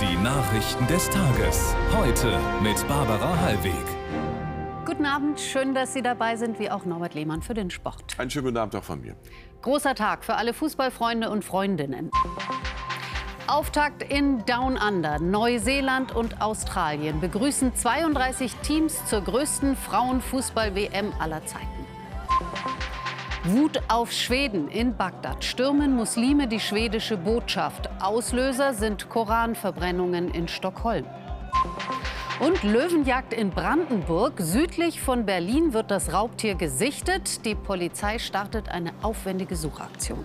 Die Nachrichten des Tages. Heute mit Barbara Hallweg. Guten Abend, schön, dass Sie dabei sind, wie auch Norbert Lehmann für den Sport. Einen schönen guten Abend auch von mir. Großer Tag für alle Fußballfreunde und Freundinnen. Auftakt in Down Under. Neuseeland und Australien begrüßen 32 Teams zur größten Frauenfußball-WM aller Zeiten. Wut auf Schweden. In Bagdad stürmen Muslime die schwedische Botschaft. Auslöser sind Koranverbrennungen in Stockholm. Und Löwenjagd in Brandenburg. Südlich von Berlin wird das Raubtier gesichtet. Die Polizei startet eine aufwendige Suchaktion.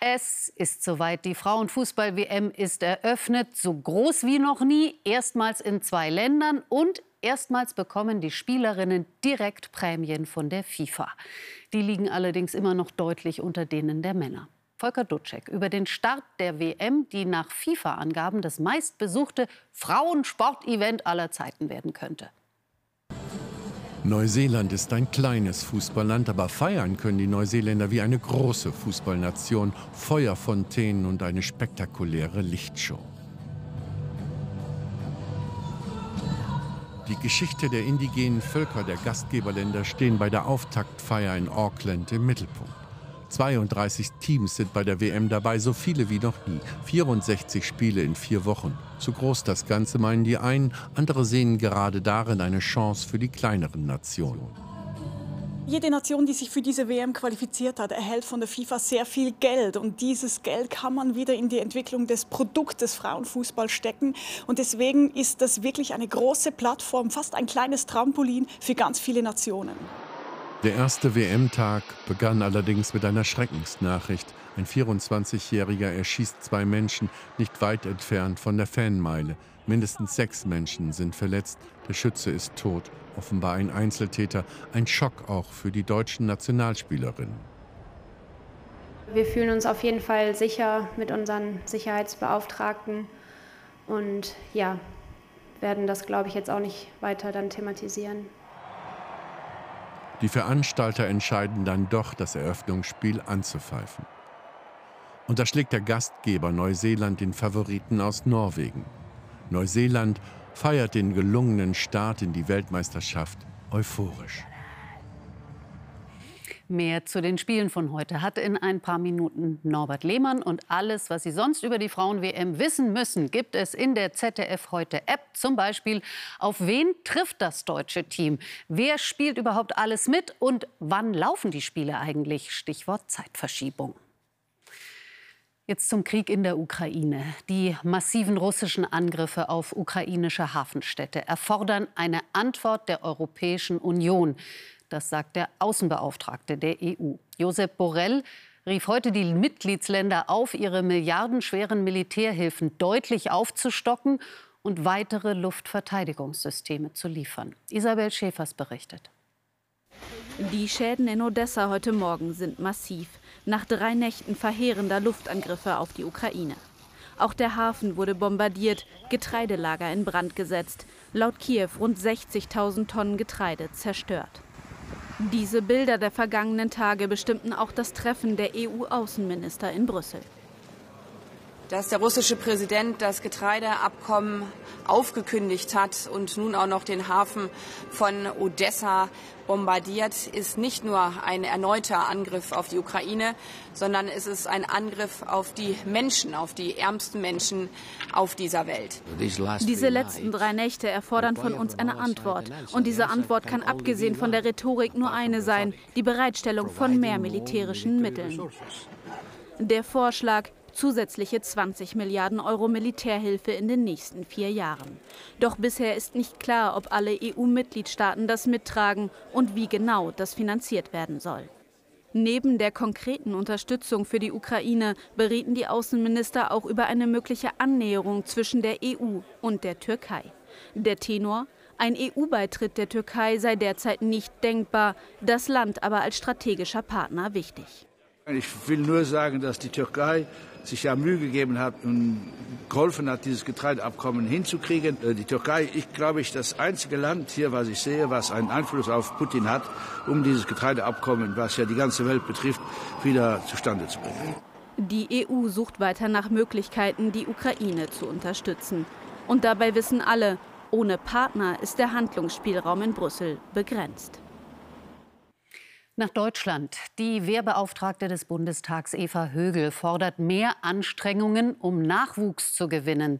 Es ist soweit. Die Frauenfußball-WM ist eröffnet, so groß wie noch nie, erstmals in zwei Ländern und erstmals bekommen die Spielerinnen direkt Prämien von der FIFA. Die liegen allerdings immer noch deutlich unter denen der Männer. Volker Dutschek über den Start der WM, die nach FIFA-Angaben das meistbesuchte Frauensportevent aller Zeiten werden könnte. Neuseeland ist ein kleines Fußballland, aber feiern können die Neuseeländer wie eine große Fußballnation. Feuerfontänen und eine spektakuläre Lichtshow. Die Geschichte der indigenen Völker der Gastgeberländer stehen bei der Auftaktfeier in Auckland im Mittelpunkt. 32 Teams sind bei der WM dabei, so viele wie noch nie. 64 Spiele in vier Wochen. Zu groß das Ganze meinen die einen, andere sehen gerade darin eine Chance für die kleineren Nationen. Jede Nation, die sich für diese WM qualifiziert hat, erhält von der FIFA sehr viel Geld. Und dieses Geld kann man wieder in die Entwicklung des Produktes Frauenfußball stecken. Und deswegen ist das wirklich eine große Plattform, fast ein kleines Trampolin für ganz viele Nationen. Der erste WM-Tag begann allerdings mit einer Schreckensnachricht. Ein 24-Jähriger erschießt zwei Menschen nicht weit entfernt von der Fanmeile. Mindestens sechs Menschen sind verletzt. Der Schütze ist tot. Offenbar ein Einzeltäter. Ein Schock auch für die deutschen Nationalspielerinnen. Wir fühlen uns auf jeden Fall sicher mit unseren Sicherheitsbeauftragten und ja, werden das, glaube ich, jetzt auch nicht weiter dann thematisieren. Die Veranstalter entscheiden dann doch, das Eröffnungsspiel anzupfeifen. Und da schlägt der Gastgeber Neuseeland den Favoriten aus Norwegen. Neuseeland feiert den gelungenen Start in die Weltmeisterschaft euphorisch. Mehr zu den Spielen von heute hat in ein paar Minuten Norbert Lehmann. Und alles, was Sie sonst über die Frauen-WM wissen müssen, gibt es in der ZDF heute App. Zum Beispiel, auf wen trifft das deutsche Team? Wer spielt überhaupt alles mit? Und wann laufen die Spiele eigentlich? Stichwort Zeitverschiebung. Jetzt zum Krieg in der Ukraine. Die massiven russischen Angriffe auf ukrainische Hafenstädte erfordern eine Antwort der Europäischen Union. Das sagt der Außenbeauftragte der EU. Josep Borrell rief heute die Mitgliedsländer auf, ihre milliardenschweren Militärhilfen deutlich aufzustocken und weitere Luftverteidigungssysteme zu liefern. Isabel Schäfers berichtet. Die Schäden in Odessa heute Morgen sind massiv. Nach drei Nächten verheerender Luftangriffe auf die Ukraine. Auch der Hafen wurde bombardiert, Getreidelager in Brand gesetzt. Laut Kiew rund 60.000 Tonnen Getreide zerstört. Diese Bilder der vergangenen Tage bestimmten auch das Treffen der EU-Außenminister in Brüssel. Dass der russische Präsident das Getreideabkommen aufgekündigt hat und nun auch noch den Hafen von Odessa bombardiert, ist nicht nur ein erneuter Angriff auf die Ukraine, sondern es ist ein Angriff auf die Menschen, auf die ärmsten Menschen auf dieser Welt. Diese letzten drei Nächte erfordern von uns eine Antwort. Und diese Antwort kann abgesehen von der Rhetorik nur eine sein, die Bereitstellung von mehr militärischen Mitteln. Der Vorschlag, zusätzliche 20 Milliarden Euro Militärhilfe in den nächsten vier Jahren. Doch bisher ist nicht klar, ob alle EU-Mitgliedstaaten das mittragen und wie genau das finanziert werden soll. Neben der konkreten Unterstützung für die Ukraine berieten die Außenminister auch über eine mögliche Annäherung zwischen der EU und der Türkei. Der Tenor ein EU-Beitritt der Türkei sei derzeit nicht denkbar, das Land aber als strategischer Partner wichtig. Ich will nur sagen, dass die Türkei sich ja Mühe gegeben hat und geholfen hat, dieses Getreideabkommen hinzukriegen. Äh, die Türkei, ich glaube ich, das einzige Land hier, was ich sehe, was einen Einfluss auf Putin hat, um dieses Getreideabkommen, was ja die ganze Welt betrifft, wieder zustande zu bringen. Die EU sucht weiter nach Möglichkeiten, die Ukraine zu unterstützen. Und dabei wissen alle, ohne Partner ist der Handlungsspielraum in Brüssel begrenzt. Nach Deutschland. Die Wehrbeauftragte des Bundestags Eva Högel fordert mehr Anstrengungen, um Nachwuchs zu gewinnen.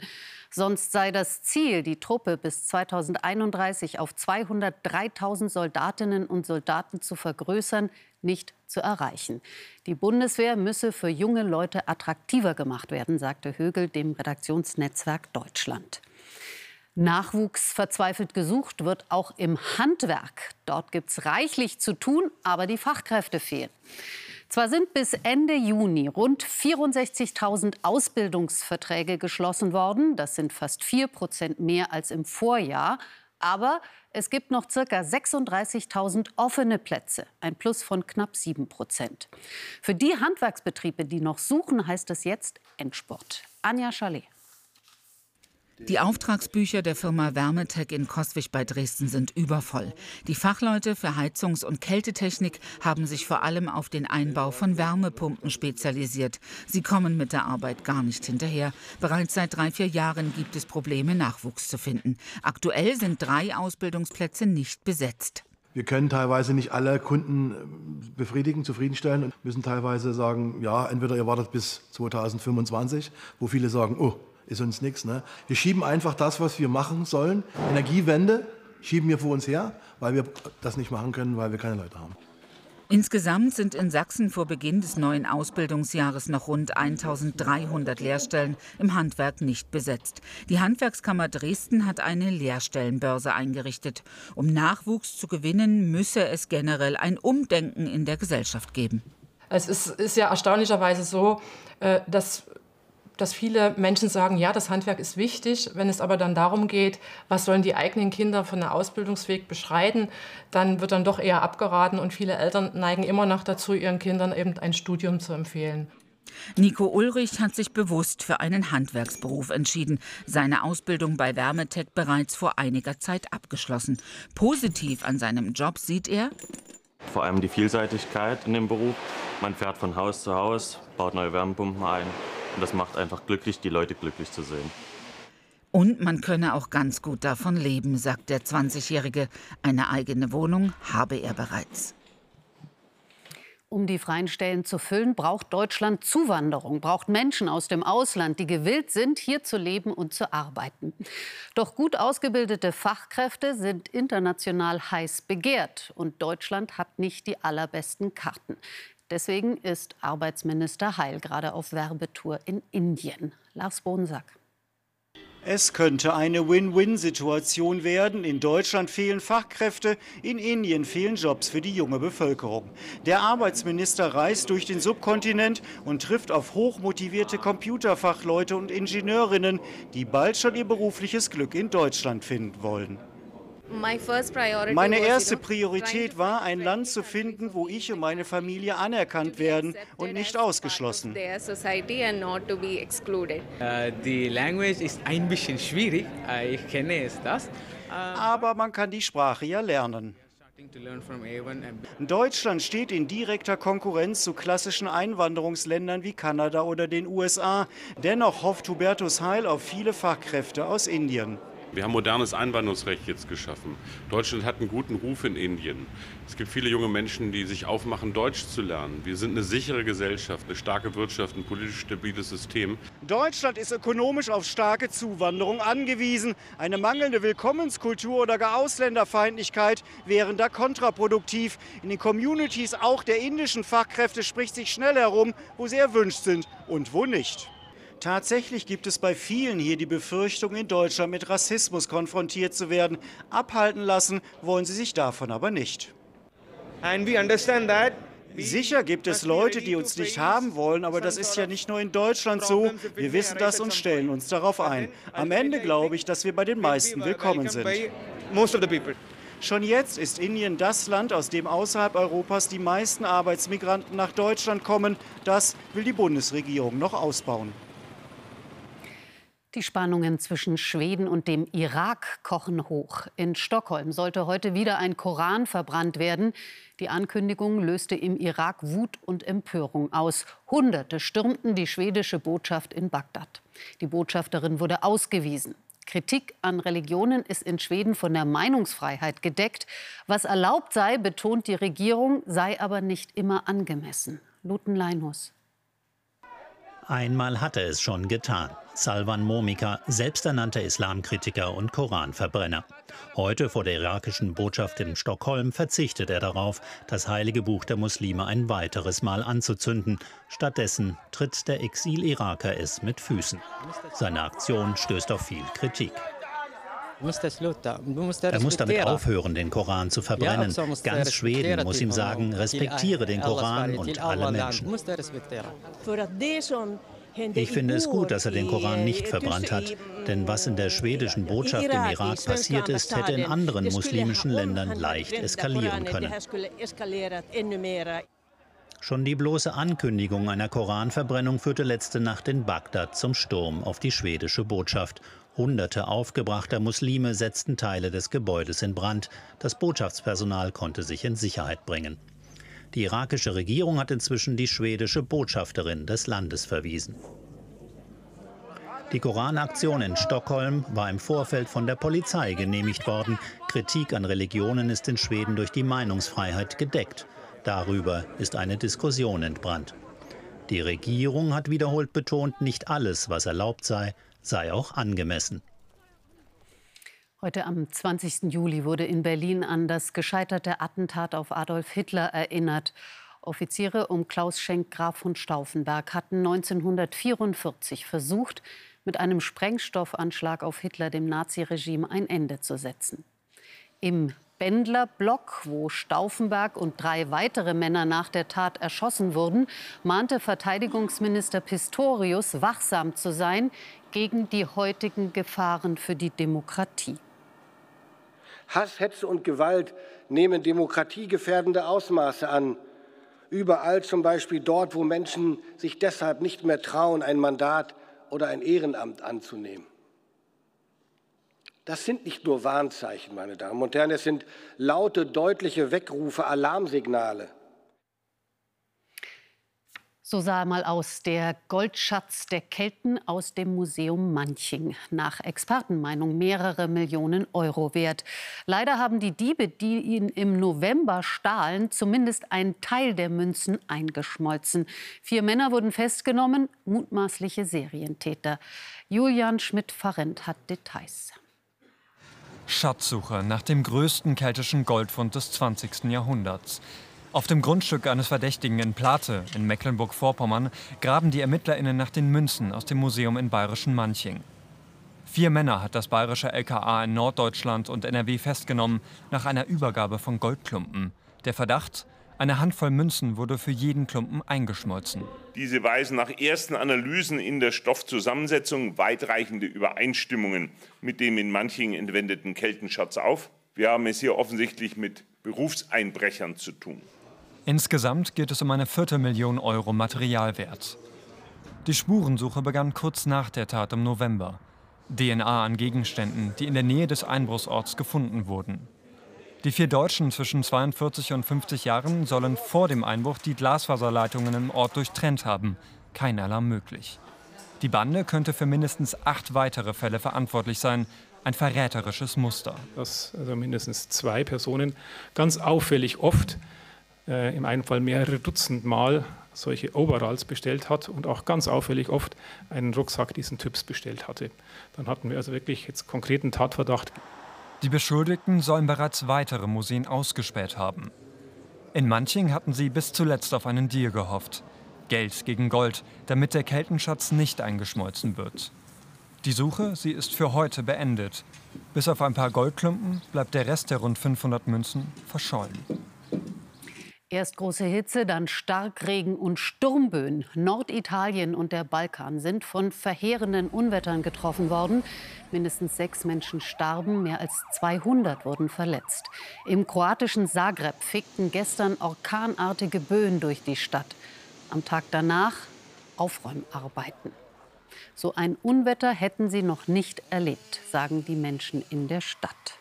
Sonst sei das Ziel, die Truppe bis 2031 auf 203.000 Soldatinnen und Soldaten zu vergrößern, nicht zu erreichen. Die Bundeswehr müsse für junge Leute attraktiver gemacht werden, sagte Högel dem Redaktionsnetzwerk Deutschland. Nachwuchs verzweifelt gesucht wird auch im Handwerk. Dort gibt es reichlich zu tun, aber die Fachkräfte fehlen. Zwar sind bis Ende Juni rund 64.000 Ausbildungsverträge geschlossen worden. Das sind fast 4 Prozent mehr als im Vorjahr. Aber es gibt noch ca. 36.000 offene Plätze, ein Plus von knapp 7 Prozent. Für die Handwerksbetriebe, die noch suchen, heißt es jetzt Endspurt. Anja Chalet. Die Auftragsbücher der Firma Wärmetech in Koswig bei Dresden sind übervoll. Die Fachleute für Heizungs- und Kältetechnik haben sich vor allem auf den Einbau von Wärmepumpen spezialisiert. Sie kommen mit der Arbeit gar nicht hinterher. Bereits seit drei, vier Jahren gibt es Probleme, Nachwuchs zu finden. Aktuell sind drei Ausbildungsplätze nicht besetzt. Wir können teilweise nicht alle Kunden äh, befriedigen, zufriedenstellen und müssen teilweise sagen, ja, entweder ihr wartet bis 2025, wo viele sagen, oh, ist uns nichts. Ne? Wir schieben einfach das, was wir machen sollen, Energiewende, schieben wir vor uns her, weil wir das nicht machen können, weil wir keine Leute haben. Insgesamt sind in Sachsen vor Beginn des neuen Ausbildungsjahres noch rund 1300 Lehrstellen im Handwerk nicht besetzt. Die Handwerkskammer Dresden hat eine Lehrstellenbörse eingerichtet. Um Nachwuchs zu gewinnen, müsse es generell ein Umdenken in der Gesellschaft geben. Es ist, ist ja erstaunlicherweise so, äh, dass dass viele Menschen sagen, ja, das Handwerk ist wichtig. Wenn es aber dann darum geht, was sollen die eigenen Kinder von der Ausbildungsweg beschreiten, dann wird dann doch eher abgeraten und viele Eltern neigen immer noch dazu, ihren Kindern eben ein Studium zu empfehlen. Nico Ulrich hat sich bewusst für einen Handwerksberuf entschieden. Seine Ausbildung bei Wärmetech bereits vor einiger Zeit abgeschlossen. Positiv an seinem Job sieht er vor allem die Vielseitigkeit in dem Beruf. Man fährt von Haus zu Haus, baut neue Wärmepumpen ein, und das macht einfach glücklich, die Leute glücklich zu sehen. Und man könne auch ganz gut davon leben, sagt der 20-Jährige. Eine eigene Wohnung habe er bereits. Um die freien Stellen zu füllen, braucht Deutschland Zuwanderung, braucht Menschen aus dem Ausland, die gewillt sind, hier zu leben und zu arbeiten. Doch gut ausgebildete Fachkräfte sind international heiß begehrt. Und Deutschland hat nicht die allerbesten Karten. Deswegen ist Arbeitsminister Heil gerade auf Werbetour in Indien. Lars Bodensack. Es könnte eine Win-Win-Situation werden. In Deutschland fehlen Fachkräfte, in Indien fehlen Jobs für die junge Bevölkerung. Der Arbeitsminister reist durch den Subkontinent und trifft auf hochmotivierte Computerfachleute und Ingenieurinnen, die bald schon ihr berufliches Glück in Deutschland finden wollen. Meine erste Priorität war, ein Land zu finden, wo ich und meine Familie anerkannt werden und nicht ausgeschlossen. Äh, die Language ist ein bisschen schwierig, äh, ich kenne es das. Äh, Aber man kann die Sprache ja lernen. Deutschland steht in direkter Konkurrenz zu klassischen Einwanderungsländern wie Kanada oder den USA. Dennoch hofft Hubertus Heil auf viele Fachkräfte aus Indien. Wir haben modernes Einwanderungsrecht jetzt geschaffen. Deutschland hat einen guten Ruf in Indien. Es gibt viele junge Menschen, die sich aufmachen, Deutsch zu lernen. Wir sind eine sichere Gesellschaft, eine starke Wirtschaft, ein politisch stabiles System. Deutschland ist ökonomisch auf starke Zuwanderung angewiesen. Eine mangelnde Willkommenskultur oder gar Ausländerfeindlichkeit wären da kontraproduktiv. In den Communities auch der indischen Fachkräfte spricht sich schnell herum, wo sie erwünscht sind und wo nicht. Tatsächlich gibt es bei vielen hier die Befürchtung, in Deutschland mit Rassismus konfrontiert zu werden. Abhalten lassen wollen sie sich davon aber nicht. Sicher gibt es Leute, die uns nicht haben wollen, aber das ist ja nicht nur in Deutschland so. Wir wissen das und stellen uns darauf ein. Am Ende glaube ich, dass wir bei den meisten willkommen sind. Schon jetzt ist Indien das Land, aus dem außerhalb Europas die meisten Arbeitsmigranten nach Deutschland kommen. Das will die Bundesregierung noch ausbauen. Die Spannungen zwischen Schweden und dem Irak kochen hoch. In Stockholm sollte heute wieder ein Koran verbrannt werden. Die Ankündigung löste im Irak Wut und Empörung aus. Hunderte stürmten die schwedische Botschaft in Bagdad. Die Botschafterin wurde ausgewiesen. Kritik an Religionen ist in Schweden von der Meinungsfreiheit gedeckt. Was erlaubt sei, betont die Regierung, sei aber nicht immer angemessen. Luten Leinhus. Einmal hatte es schon getan. Salvan Momika, selbsternannter Islamkritiker und Koranverbrenner. Heute vor der irakischen Botschaft in Stockholm verzichtet er darauf, das heilige Buch der Muslime ein weiteres Mal anzuzünden. Stattdessen tritt der Exil-Iraker es mit Füßen. Seine Aktion stößt auf viel Kritik. Er muss damit aufhören, den Koran zu verbrennen. Ganz Schweden muss ihm sagen, respektiere den Koran und alle Menschen. Ich finde es gut, dass er den Koran nicht verbrannt hat, denn was in der schwedischen Botschaft im Irak passiert ist, hätte in anderen muslimischen Ländern leicht eskalieren können. Schon die bloße Ankündigung einer Koranverbrennung führte letzte Nacht in Bagdad zum Sturm auf die schwedische Botschaft. Hunderte aufgebrachter Muslime setzten Teile des Gebäudes in Brand. Das Botschaftspersonal konnte sich in Sicherheit bringen. Die irakische Regierung hat inzwischen die schwedische Botschafterin des Landes verwiesen. Die Koranaktion in Stockholm war im Vorfeld von der Polizei genehmigt worden. Kritik an Religionen ist in Schweden durch die Meinungsfreiheit gedeckt. Darüber ist eine Diskussion entbrannt. Die Regierung hat wiederholt betont, nicht alles, was erlaubt sei, sei auch angemessen. Heute am 20. Juli wurde in Berlin an das gescheiterte Attentat auf Adolf Hitler erinnert. Offiziere um Klaus Schenk Graf von Stauffenberg hatten 1944 versucht, mit einem Sprengstoffanschlag auf Hitler dem Naziregime ein Ende zu setzen. Im Bändlerblock, wo Stauffenberg und drei weitere Männer nach der Tat erschossen wurden, mahnte Verteidigungsminister Pistorius, wachsam zu sein gegen die heutigen Gefahren für die Demokratie. Hass, Hetze und Gewalt nehmen demokratiegefährdende Ausmaße an. Überall, zum Beispiel dort, wo Menschen sich deshalb nicht mehr trauen, ein Mandat oder ein Ehrenamt anzunehmen. Das sind nicht nur Warnzeichen, meine Damen und Herren, es sind laute, deutliche Weckrufe, Alarmsignale. So sah mal aus der Goldschatz der Kelten aus dem Museum Manching. Nach Expertenmeinung mehrere Millionen Euro wert. Leider haben die Diebe, die ihn im November stahlen, zumindest einen Teil der Münzen eingeschmolzen. Vier Männer wurden festgenommen, mutmaßliche Serientäter. Julian Schmidt-Farrent hat Details. Schatzsuche nach dem größten keltischen Goldfund des 20. Jahrhunderts. Auf dem Grundstück eines Verdächtigen in Plate in Mecklenburg-Vorpommern graben die ErmittlerInnen nach den Münzen aus dem Museum in bayerischen Manching. Vier Männer hat das bayerische LKA in Norddeutschland und NRW festgenommen nach einer Übergabe von Goldklumpen. Der Verdacht, eine Handvoll Münzen wurde für jeden Klumpen eingeschmolzen. Diese weisen nach ersten Analysen in der Stoffzusammensetzung weitreichende Übereinstimmungen mit dem in manchen entwendeten Keltenschatz auf. Wir haben es hier offensichtlich mit Berufseinbrechern zu tun. Insgesamt geht es um eine Viertelmillion Euro Materialwert. Die Spurensuche begann kurz nach der Tat im November. DNA an Gegenständen, die in der Nähe des Einbruchsorts gefunden wurden. Die vier Deutschen zwischen 42 und 50 Jahren sollen vor dem Einbruch die Glasfaserleitungen im Ort durchtrennt haben. Kein Alarm möglich. Die Bande könnte für mindestens acht weitere Fälle verantwortlich sein. Ein verräterisches Muster. Dass also mindestens zwei Personen ganz auffällig oft, äh, im einen Fall mehrere Dutzend Mal, solche Overalls bestellt hat und auch ganz auffällig oft einen Rucksack diesen Typs bestellt hatte. Dann hatten wir also wirklich jetzt konkreten Tatverdacht. Die Beschuldigten sollen bereits weitere Museen ausgespäht haben. In Manching hatten sie bis zuletzt auf einen Deal gehofft. Geld gegen Gold, damit der Keltenschatz nicht eingeschmolzen wird. Die Suche, sie ist für heute beendet. Bis auf ein paar Goldklumpen bleibt der Rest der rund 500 Münzen verschollen. Erst große Hitze, dann Starkregen und Sturmböen. Norditalien und der Balkan sind von verheerenden Unwettern getroffen worden. Mindestens sechs Menschen starben, mehr als 200 wurden verletzt. Im kroatischen Zagreb fegten gestern orkanartige Böen durch die Stadt. Am Tag danach Aufräumarbeiten. So ein Unwetter hätten sie noch nicht erlebt, sagen die Menschen in der Stadt.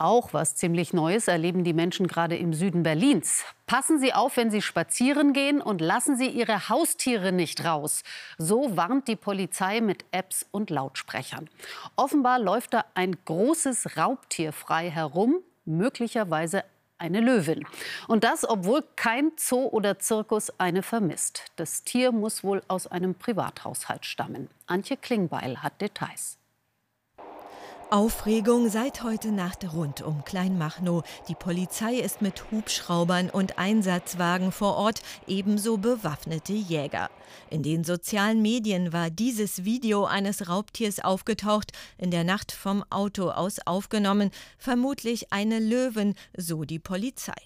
Auch was ziemlich Neues erleben die Menschen gerade im Süden Berlins. Passen Sie auf, wenn Sie spazieren gehen und lassen Sie Ihre Haustiere nicht raus. So warnt die Polizei mit Apps und Lautsprechern. Offenbar läuft da ein großes Raubtier frei herum, möglicherweise eine Löwin. Und das, obwohl kein Zoo oder Zirkus eine vermisst. Das Tier muss wohl aus einem Privathaushalt stammen. Antje Klingbeil hat Details. Aufregung seit heute Nacht rund um Kleinmachnow. Die Polizei ist mit Hubschraubern und Einsatzwagen vor Ort, ebenso bewaffnete Jäger. In den sozialen Medien war dieses Video eines Raubtiers aufgetaucht, in der Nacht vom Auto aus aufgenommen, vermutlich eine Löwin, so die Polizei.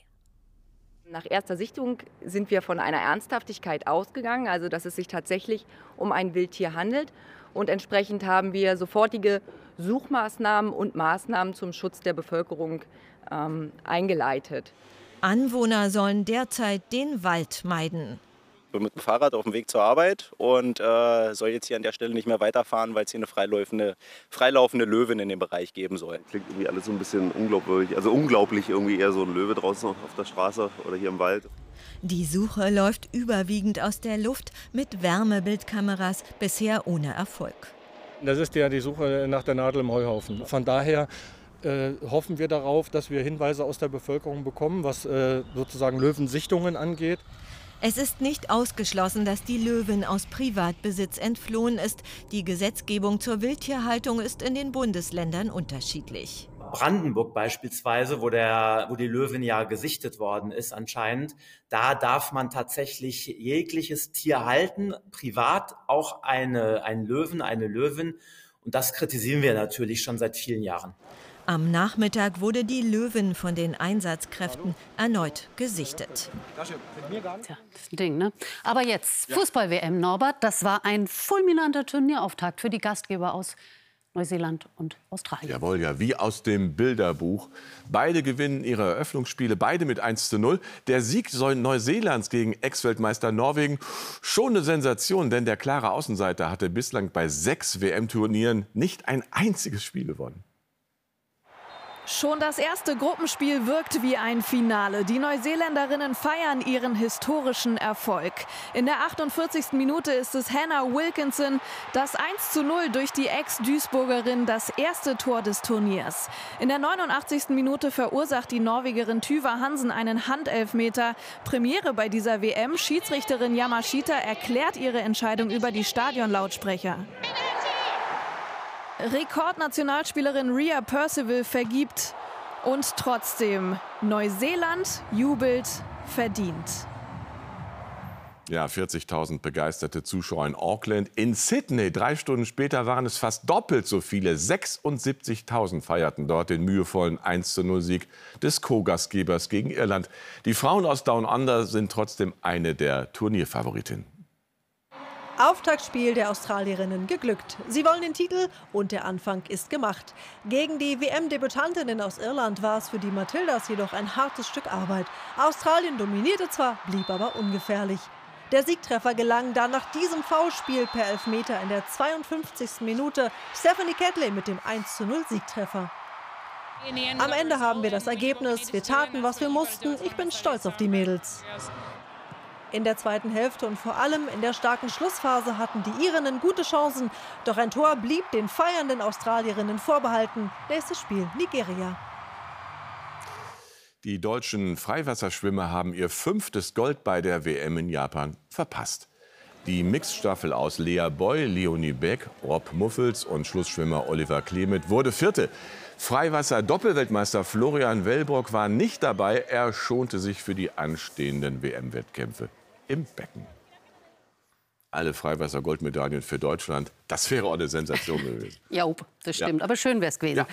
Nach erster Sichtung sind wir von einer Ernsthaftigkeit ausgegangen, also dass es sich tatsächlich um ein Wildtier handelt. Und entsprechend haben wir sofortige Suchmaßnahmen und Maßnahmen zum Schutz der Bevölkerung ähm, eingeleitet. Anwohner sollen derzeit den Wald meiden. Ich bin mit dem Fahrrad auf dem Weg zur Arbeit und äh, soll jetzt hier an der Stelle nicht mehr weiterfahren, weil es hier eine freilaufende, freilaufende Löwin in dem Bereich geben soll. Klingt irgendwie alles so ein bisschen unglaublich, also unglaublich irgendwie eher so ein Löwe draußen auf der Straße oder hier im Wald. Die Suche läuft überwiegend aus der Luft mit Wärmebildkameras, bisher ohne Erfolg. Das ist ja die Suche nach der Nadel im Heuhaufen. Von daher äh, hoffen wir darauf, dass wir Hinweise aus der Bevölkerung bekommen, was äh, sozusagen Löwensichtungen angeht. Es ist nicht ausgeschlossen, dass die Löwin aus Privatbesitz entflohen ist. Die Gesetzgebung zur Wildtierhaltung ist in den Bundesländern unterschiedlich. Brandenburg beispielsweise, wo, der, wo die Löwin ja gesichtet worden ist anscheinend, da darf man tatsächlich jegliches Tier halten, privat auch eine, einen Löwen, eine Löwin. Und das kritisieren wir natürlich schon seit vielen Jahren. Am Nachmittag wurde die Löwin von den Einsatzkräften erneut gesichtet. Tja, das ist ein Ding, ne? Aber jetzt Fußball-WM, Norbert. Das war ein fulminanter Turnierauftakt für die Gastgeber aus Neuseeland und Australien. Jawohl, ja, wie aus dem Bilderbuch. Beide gewinnen ihre Eröffnungsspiele, beide mit 1 zu 0. Der Sieg Neuseelands gegen Ex-Weltmeister Norwegen schon eine Sensation, denn der klare Außenseiter hatte bislang bei sechs WM-Turnieren nicht ein einziges Spiel gewonnen. Schon das erste Gruppenspiel wirkt wie ein Finale. Die Neuseeländerinnen feiern ihren historischen Erfolg. In der 48. Minute ist es Hannah Wilkinson, das 1 zu 0 durch die Ex-Duisburgerin das erste Tor des Turniers. In der 89. Minute verursacht die Norwegerin Tyva Hansen einen Handelfmeter. Premiere bei dieser WM. Schiedsrichterin Yamashita erklärt ihre Entscheidung über die Stadionlautsprecher. Rekordnationalspielerin Rhea Percival vergibt und trotzdem Neuseeland jubelt verdient. Ja, 40.000 begeisterte Zuschauer in Auckland. In Sydney, drei Stunden später, waren es fast doppelt so viele. 76.000 feierten dort den mühevollen 1-0-Sieg des Co-Gastgebers gegen Irland. Die Frauen aus Down Under sind trotzdem eine der Turnierfavoritinnen. Auftaktspiel der Australierinnen geglückt. Sie wollen den Titel und der Anfang ist gemacht. Gegen die WM-Debütantinnen aus Irland war es für die Matildas jedoch ein hartes Stück Arbeit. Australien dominierte zwar, blieb aber ungefährlich. Der Siegtreffer gelang dann nach diesem Foulspiel per Elfmeter in der 52. Minute. Stephanie Catley mit dem 1:0 Siegtreffer. Am Ende haben wir das Ergebnis. Wir taten, was wir mussten. Ich bin stolz auf die Mädels. In der zweiten Hälfte und vor allem in der starken Schlussphase hatten die Irinnen gute Chancen. Doch ein Tor blieb den feiernden Australierinnen vorbehalten. Nächstes Spiel Nigeria. Die deutschen Freiwasserschwimmer haben ihr fünftes Gold bei der WM in Japan verpasst. Die Mixstaffel aus Lea Boy, Leonie Beck, Rob Muffels und Schlussschwimmer Oliver Klemet wurde Vierte. Freiwasser-Doppelweltmeister Florian Wellbrock war nicht dabei. Er schonte sich für die anstehenden WM-Wettkämpfe im Becken. Alle Freiwasser-Goldmedaillen für Deutschland. Das wäre auch eine Sensation gewesen. Ja, das stimmt. Ja. Aber schön wäre es gewesen. Ja.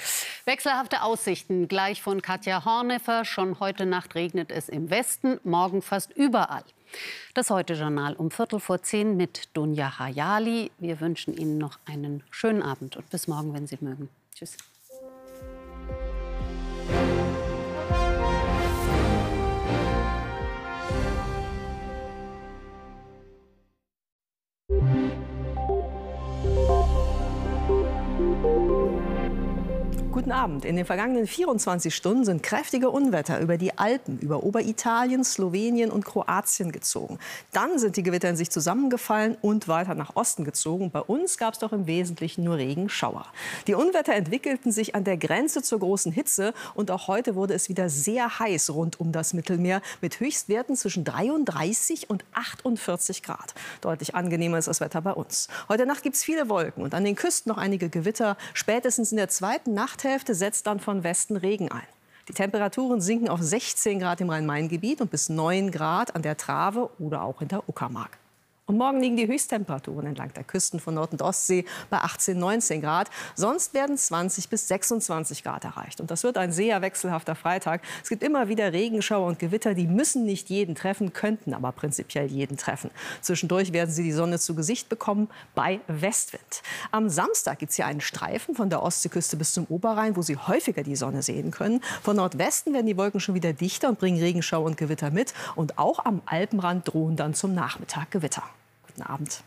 Wechselhafte Aussichten gleich von Katja Horneffer. Schon heute Nacht regnet es im Westen, morgen fast überall. Das Heute-Journal um Viertel vor zehn mit Dunja Hayali. Wir wünschen Ihnen noch einen schönen Abend und bis morgen, wenn Sie mögen. Tschüss. Guten Abend. In den vergangenen 24 Stunden sind kräftige Unwetter über die Alpen, über Oberitalien, Slowenien und Kroatien gezogen. Dann sind die Gewitter in sich zusammengefallen und weiter nach Osten gezogen. Bei uns gab es doch im Wesentlichen nur Regenschauer. Die Unwetter entwickelten sich an der Grenze zur großen Hitze und auch heute wurde es wieder sehr heiß rund um das Mittelmeer mit Höchstwerten zwischen 33 und 48 Grad. Deutlich angenehmer ist das Wetter bei uns. Heute Nacht gibt es viele Wolken und an den Küsten noch einige Gewitter. Spätestens in der zweiten Nachthälfte setzt dann von Westen Regen ein. Die Temperaturen sinken auf 16 Grad im Rhein-Main-Gebiet und bis 9 Grad an der Trave oder auch in der Uckermark. Und morgen liegen die Höchsttemperaturen entlang der Küsten von Nord- und Ostsee bei 18, 19 Grad. Sonst werden 20 bis 26 Grad erreicht. Und das wird ein sehr wechselhafter Freitag. Es gibt immer wieder Regenschauer und Gewitter. Die müssen nicht jeden treffen, könnten aber prinzipiell jeden treffen. Zwischendurch werden sie die Sonne zu Gesicht bekommen bei Westwind. Am Samstag gibt es hier einen Streifen von der Ostseeküste bis zum Oberrhein, wo Sie häufiger die Sonne sehen können. Von Nordwesten werden die Wolken schon wieder dichter und bringen Regenschauer und Gewitter mit. Und auch am Alpenrand drohen dann zum Nachmittag Gewitter. Abend.